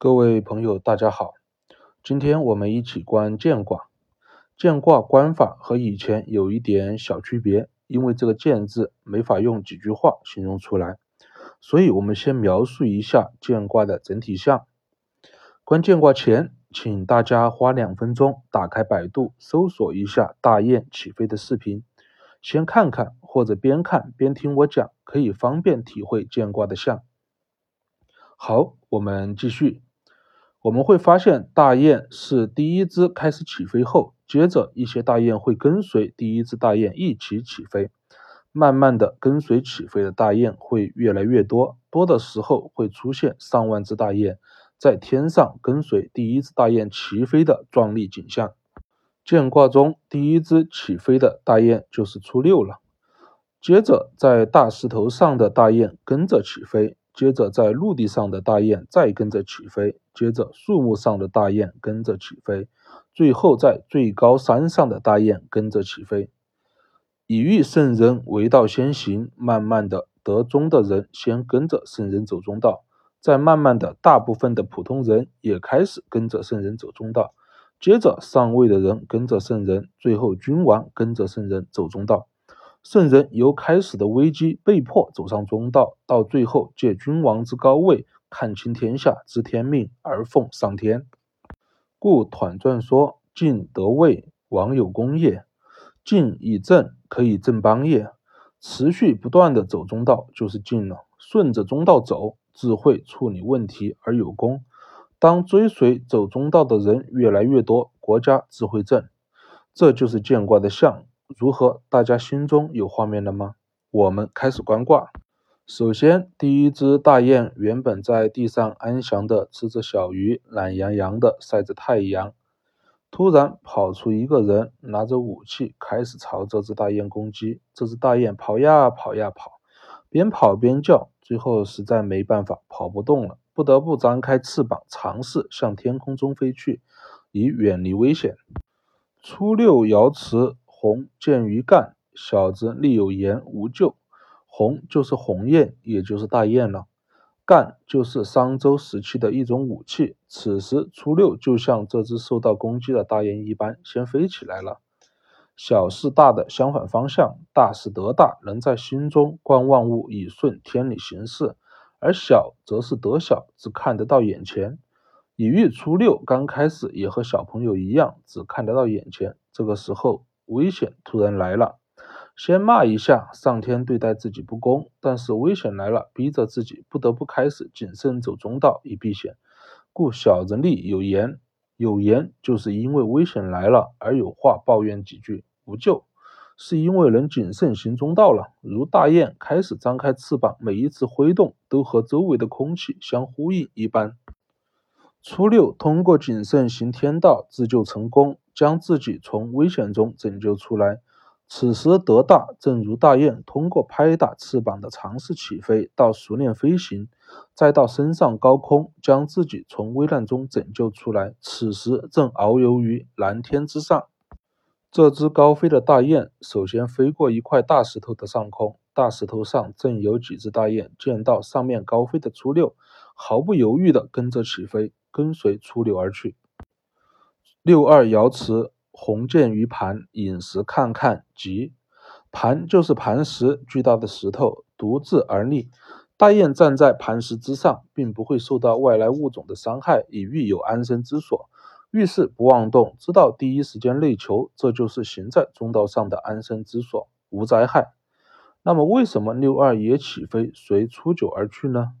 各位朋友，大家好，今天我们一起观剑卦。剑卦观法和以前有一点小区别，因为这个“剑”字没法用几句话形容出来，所以我们先描述一下剑卦的整体象。观剑卦前，请大家花两分钟打开百度，搜索一下大雁起飞的视频，先看看或者边看边听我讲，可以方便体会剑卦的象。好，我们继续。我们会发现，大雁是第一只开始起飞后，接着一些大雁会跟随第一只大雁一起起飞，慢慢的跟随起飞的大雁会越来越多，多的时候会出现上万只大雁在天上跟随第一只大雁齐飞的壮丽景象。见卦中第一只起飞的大雁就是初六了，接着在大石头上的大雁跟着起飞。接着，在陆地上的大雁再跟着起飞；接着，树木上的大雁跟着起飞；最后，在最高山上的大雁跟着起飞。以遇圣人为道先行，慢慢的得中的人先跟着圣人走中道，再慢慢的，大部分的普通人也开始跟着圣人走中道。接着，上位的人跟着圣人，最后君王跟着圣人走中道。圣人由开始的危机被迫走上中道，到最后借君王之高位，看清天下，知天命而奉上天。故团传说：晋得位，王有功业；晋以正，可以正邦业。持续不断的走中道就是晋了。顺着中道走，智慧处理问题而有功。当追随走中道的人越来越多，国家智慧正，这就是见卦的象。如何？大家心中有画面了吗？我们开始观卦。首先，第一只大雁原本在地上安详地吃着小鱼，懒洋洋地晒着太阳。突然跑出一个人，拿着武器开始朝这只大雁攻击。这只大雁跑呀跑呀跑，边跑边叫，最后实在没办法，跑不动了，不得不张开翅膀，尝试向天空中飞去，以远离危险。初六爻辞。鸿见于干，小子立有言，无咎。鸿就是鸿雁，也就是大雁了。干就是商周时期的一种武器。此时初六就像这只受到攻击的大雁一般，先飞起来了。小是大的相反方向，大是得大，能在心中观万物以顺天理行事；而小则是得小，只看得到眼前。以喻初六刚开始也和小朋友一样，只看得到眼前。这个时候。危险突然来了，先骂一下上天对待自己不公，但是危险来了，逼着自己不得不开始谨慎走中道以避险。故小人力有言，有言就是因为危险来了而有话抱怨几句；无救是因为能谨慎行中道了。如大雁开始张开翅膀，每一次挥动都和周围的空气相呼应一般。初六通过谨慎行天道自救成功。将自己从危险中拯救出来。此时得大，正如大雁通过拍打翅膀的尝试起飞，到熟练飞行，再到升上高空，将自己从危难中拯救出来。此时正遨游于蓝天之上。这只高飞的大雁首先飞过一块大石头的上空，大石头上正有几只大雁，见到上面高飞的初六，毫不犹豫地跟着起飞，跟随初六而去。六二爻辞：鸿渐于盘，饮食看看吉。盘就是磐石，巨大的石头，独自而立。大雁站在磐石之上，并不会受到外来物种的伤害，以欲有安身之所。遇事不妄动，知道第一时间内求，这就是行在中道上的安身之所，无灾害。那么，为什么六二也起飞，随初九而去呢？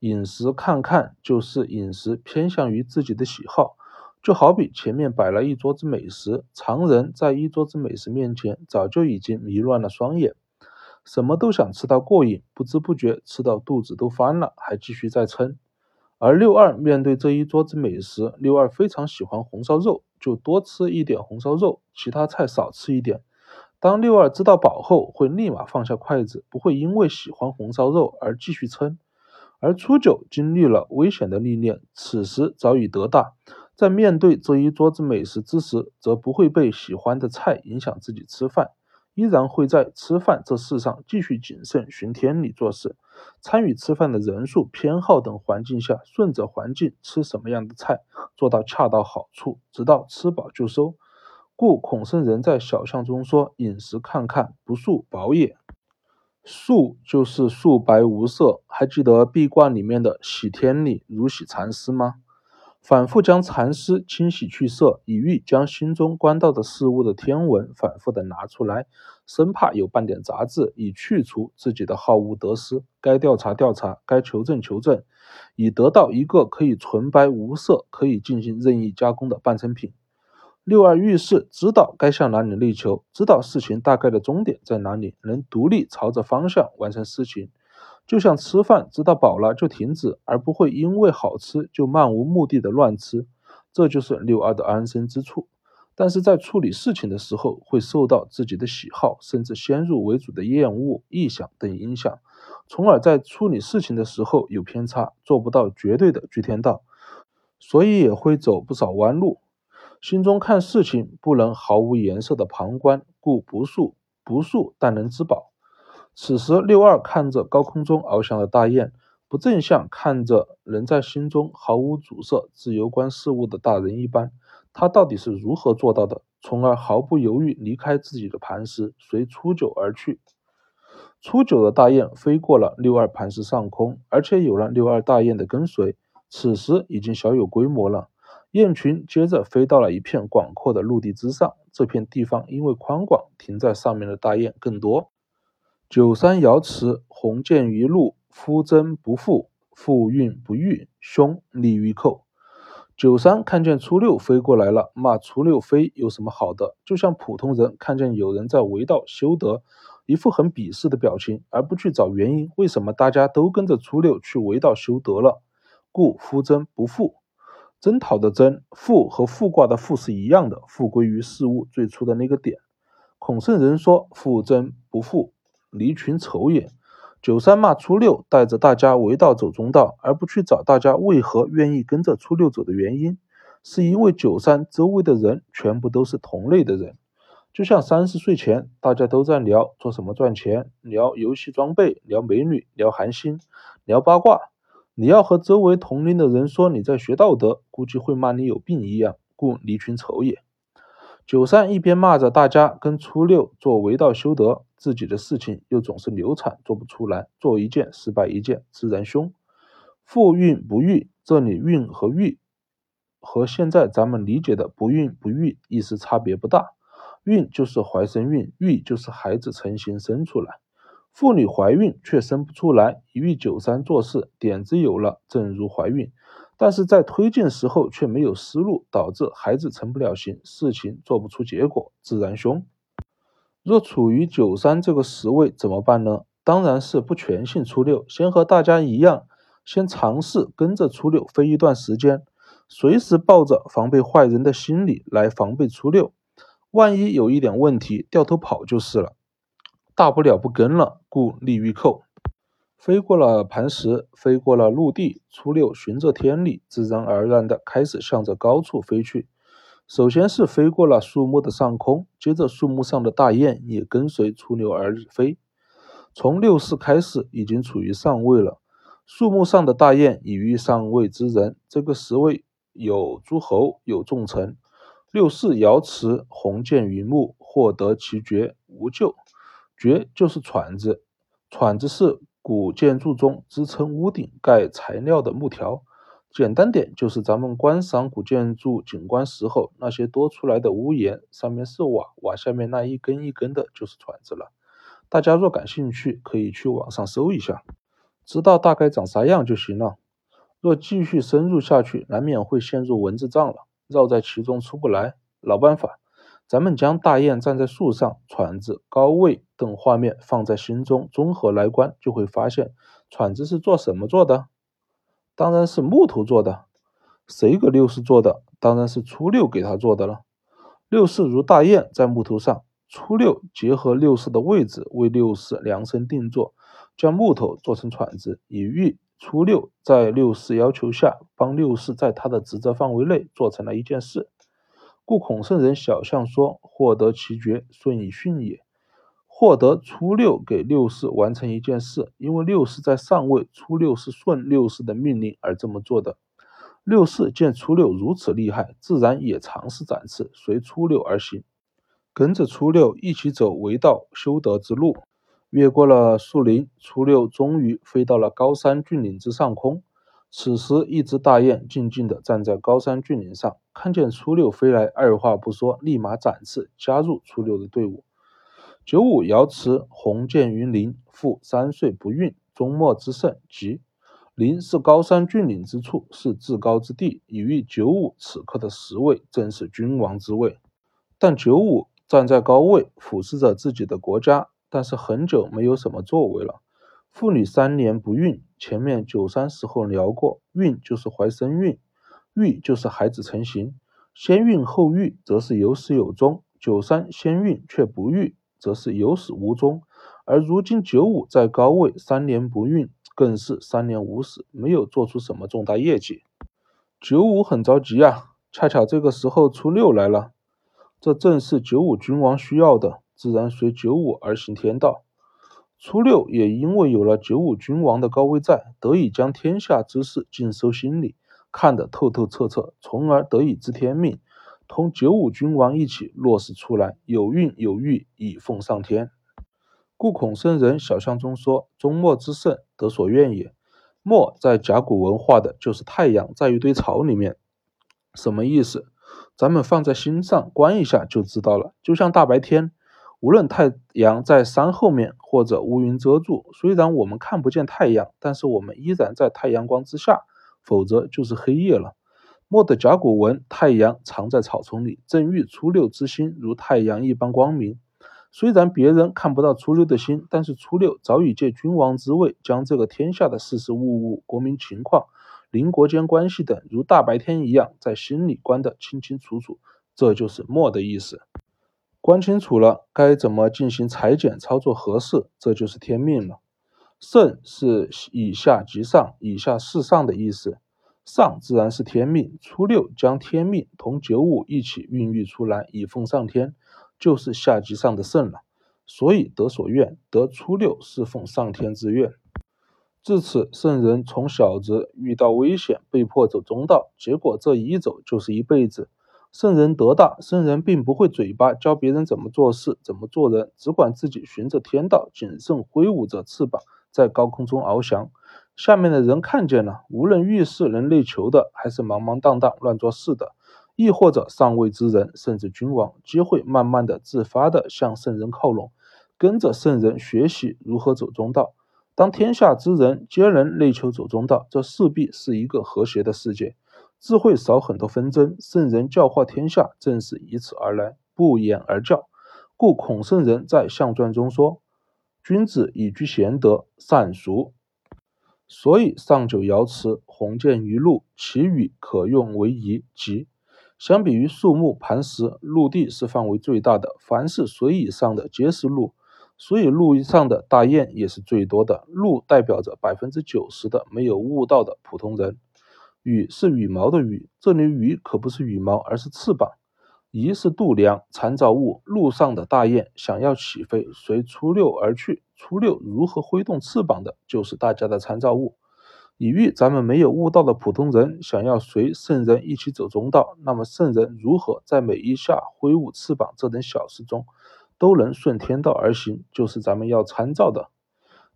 饮食看看，就是饮食偏向于自己的喜好。就好比前面摆了一桌子美食，常人在一桌子美食面前，早就已经迷乱了双眼，什么都想吃到过瘾，不知不觉吃到肚子都翻了，还继续再撑。而六二面对这一桌子美食，六二非常喜欢红烧肉，就多吃一点红烧肉，其他菜少吃一点。当六二知道饱后，会立马放下筷子，不会因为喜欢红烧肉而继续撑。而初九经历了危险的历练，此时早已得大。在面对这一桌子美食之时，则不会被喜欢的菜影响自己吃饭，依然会在吃饭这事上继续谨慎循天理做事。参与吃饭的人数、偏好等环境下，顺着环境吃什么样的菜，做到恰到好处，直到吃饱就收。故孔圣人在小象中说：“饮食看看，不素饱也。”素就是素白无色。还记得壁挂里面的喜天理如喜蚕丝吗？反复将蚕丝清洗去色，以欲将心中观到的事物的天文反复的拿出来，生怕有半点杂质，以去除自己的好恶得失。该调查调查，该求证求证，以得到一个可以纯白无色、可以进行任意加工的半成品。六二遇事，知道该向哪里力求，知道事情大概的终点在哪里，能独立朝着方向完成事情。就像吃饭，知道饱了就停止，而不会因为好吃就漫无目的的乱吃。这就是六二的安身之处。但是在处理事情的时候，会受到自己的喜好，甚至先入为主的厌恶、臆想等影响，从而在处理事情的时候有偏差，做不到绝对的居天道，所以也会走不少弯路。心中看事情不能毫无颜色的旁观，故不速不速，但能知饱。此时六二看着高空中翱翔的大雁，不正像看着人在心中毫无阻塞、自由观事物的大人一般？他到底是如何做到的，从而毫不犹豫离开自己的磐石，随初九而去？初九的大雁飞过了六二磐石上空，而且有了六二大雁的跟随，此时已经小有规模了。雁群接着飞到了一片广阔的陆地之上，这片地方因为宽广，停在上面的大雁更多。九三爻辞：鸿渐于陆，夫征不复，复运不遇，凶利于寇。九三看见初六飞过来了，骂初六飞有什么好的？就像普通人看见有人在为道修德，一副很鄙视的表情，而不去找原因，为什么大家都跟着初六去为道修德了？故夫征不复。征讨的征，复和复卦的复是一样的，复归于事物最初的那个点。孔圣人说：“复征不复，离群丑也。”九三骂初六，带着大家围道走中道，而不去找大家为何愿意跟着初六走的原因，是因为九三周围的人全部都是同类的人。就像三十岁前大家都在聊做什么赚钱，聊游戏装备，聊美女，聊韩星，聊八卦。你要和周围同龄的人说你在学道德，估计会骂你有病一样，故离群丑也。九三一边骂着大家跟初六做围道修德，自己的事情又总是流产做不出来，做一件失败一件，自然凶。复运不育，这里运和育和现在咱们理解的不孕不育意思差别不大。孕就是怀生孕，育就是孩子成型生出来。妇女怀孕却生不出来，一遇九三做事点子有了，正如怀孕，但是在推进时候却没有思路，导致孩子成不了形，事情做不出结果，自然凶。若处于九三这个时位怎么办呢？当然是不全信初六，先和大家一样，先尝试跟着初六飞一段时间，随时抱着防备坏人的心理来防备初六，万一有一点问题，掉头跑就是了。大不了不跟了，故利于寇。飞过了磐石，飞过了陆地，初六循着天理，自然而然地开始向着高处飞去。首先是飞过了树木的上空，接着树木上的大雁也跟随出溜而飞。从六四开始，已经处于上位了。树木上的大雁已遇上位之人，这个时位有诸侯，有重臣。六四爻辞：鸿渐于木，获得其绝，无咎。爵就是椽子，椽子是古建筑中支撑屋顶盖材料的木条。简单点，就是咱们观赏古建筑景观时候那些多出来的屋檐，上面是瓦，瓦下面那一根一根的，就是椽子了。大家若感兴趣，可以去网上搜一下，知道大概长啥样就行了。若继续深入下去，难免会陷入文字障了，绕在其中出不来。老办法。咱们将大雁站在树上、椽子、高位等画面放在心中，综合来观，就会发现，椽子是做什么做的？当然是木头做的。谁给六四做的？当然是初六给他做的了。六四如大雁在木头上，初六结合六四的位置，为六四量身定做，将木头做成铲子，以喻初六在六四要求下，帮六四在他的职责范围内做成了一件事。故孔圣人小象说：“获得其爵，顺以训也。”获得初六给六四完成一件事，因为六四在上位，初六是顺六四的命令而这么做的。六四见初六如此厉害，自然也尝试展翅，随初六而行，跟着初六一起走为道修德之路。越过了树林，初六终于飞到了高山峻岭之上空。此时，一只大雁静静地站在高山峻岭上，看见初六飞来，二话不说，立马展翅加入初六的队伍。九五瑶池，鸿渐于林，复三岁不孕，终末之盛吉。林是高山峻岭之处，是至高之地，以喻九五此刻的十位正是君王之位。但九五站在高位，俯视着自己的国家，但是很久没有什么作为了。妇女三年不孕，前面九三时候聊过，孕就是怀身孕，育就是孩子成型，先孕后育则是有始有终，九三先孕却不育。则是有始无终，而如今九五在高位，三年不孕，更是三年无始，没有做出什么重大业绩。九五很着急啊，恰巧这个时候初六来了，这正是九五君王需要的，自然随九五而行天道。初六也因为有了九五君王的高位在，得以将天下之事尽收心里，看得透透彻彻，从而得以知天命。同九五君王一起落实出来，有孕有育，以奉上天。故孔圣人小象中说：“终末之盛，得所愿也。”末在甲骨文化的就是太阳在一堆草里面，什么意思？咱们放在心上观一下就知道了。就像大白天，无论太阳在山后面或者乌云遮住，虽然我们看不见太阳，但是我们依然在太阳光之下，否则就是黑夜了。墨的甲骨文，太阳藏在草丛里，正遇初六之心如太阳一般光明。虽然别人看不到初六的心，但是初六早已借君王之位，将这个天下的事事物物、国民情况、邻国间关系等，如大白天一样，在心里观得清清楚楚。这就是墨的意思。观清楚了，该怎么进行裁剪操作合适？这就是天命了。圣是以下及上，以下是上的意思。上自然是天命，初六将天命同九五一起孕育出来，以奉上天，就是下级上的圣了。所以得所愿，得初六是奉上天之愿。至此，圣人从小子遇到危险，被迫走中道，结果这一走就是一辈子。圣人得大，圣人并不会嘴巴教别人怎么做事、怎么做人，只管自己循着天道，谨慎挥舞着翅膀，在高空中翱翔。下面的人看见了，无论遇事能内求的，还是茫茫荡荡乱做事的，亦或者上位之人，甚至君王，皆会慢慢的、自发的向圣人靠拢，跟着圣人学习如何走中道。当天下之人皆能内求走中道，这势必是一个和谐的世界，自会少很多纷争。圣人教化天下，正是以此而来，不言而教。故孔圣人在象传中说：“君子以居贤德，善俗。”所以上九爻辞，鸿渐于陆，其羽可用为仪吉。相比于树木磐石，陆地是范围最大的，凡是水以上的皆是陆，所以陆上的大雁也是最多的。陆代表着百分之九十的没有悟道的普通人。羽是羽毛的羽，这里羽可不是羽毛，而是翅膀。仪是度量参照物，路上的大雁想要起飞，随初六而去。初六如何挥动翅膀的，就是大家的参照物。以喻咱们没有悟道的普通人，想要随圣人一起走中道，那么圣人如何在每一下挥舞翅膀这等小事中，都能顺天道而行，就是咱们要参照的。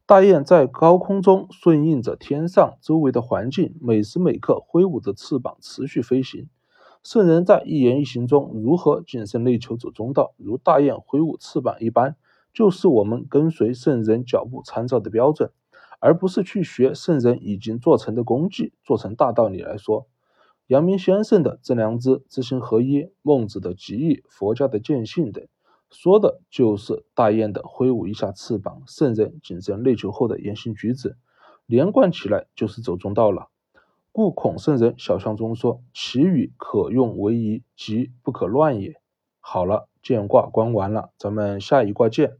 大雁在高空中顺应着天上周围的环境，每时每刻挥舞着翅膀，持续飞行。圣人在一言一行中如何谨慎内求走中道，如大雁挥舞翅膀一般，就是我们跟随圣人脚步参照的标准，而不是去学圣人已经做成的功绩。做成大道理来说，阳明先生的正良知、知行合一、孟子的极意、佛家的见性等，说的就是大雁的挥舞一下翅膀，圣人谨慎内求后的言行举止，连贯起来就是走中道了。故孔圣人小象中说：“其语可用为宜，即不可乱也。”好了，见卦观完了，咱们下一卦见。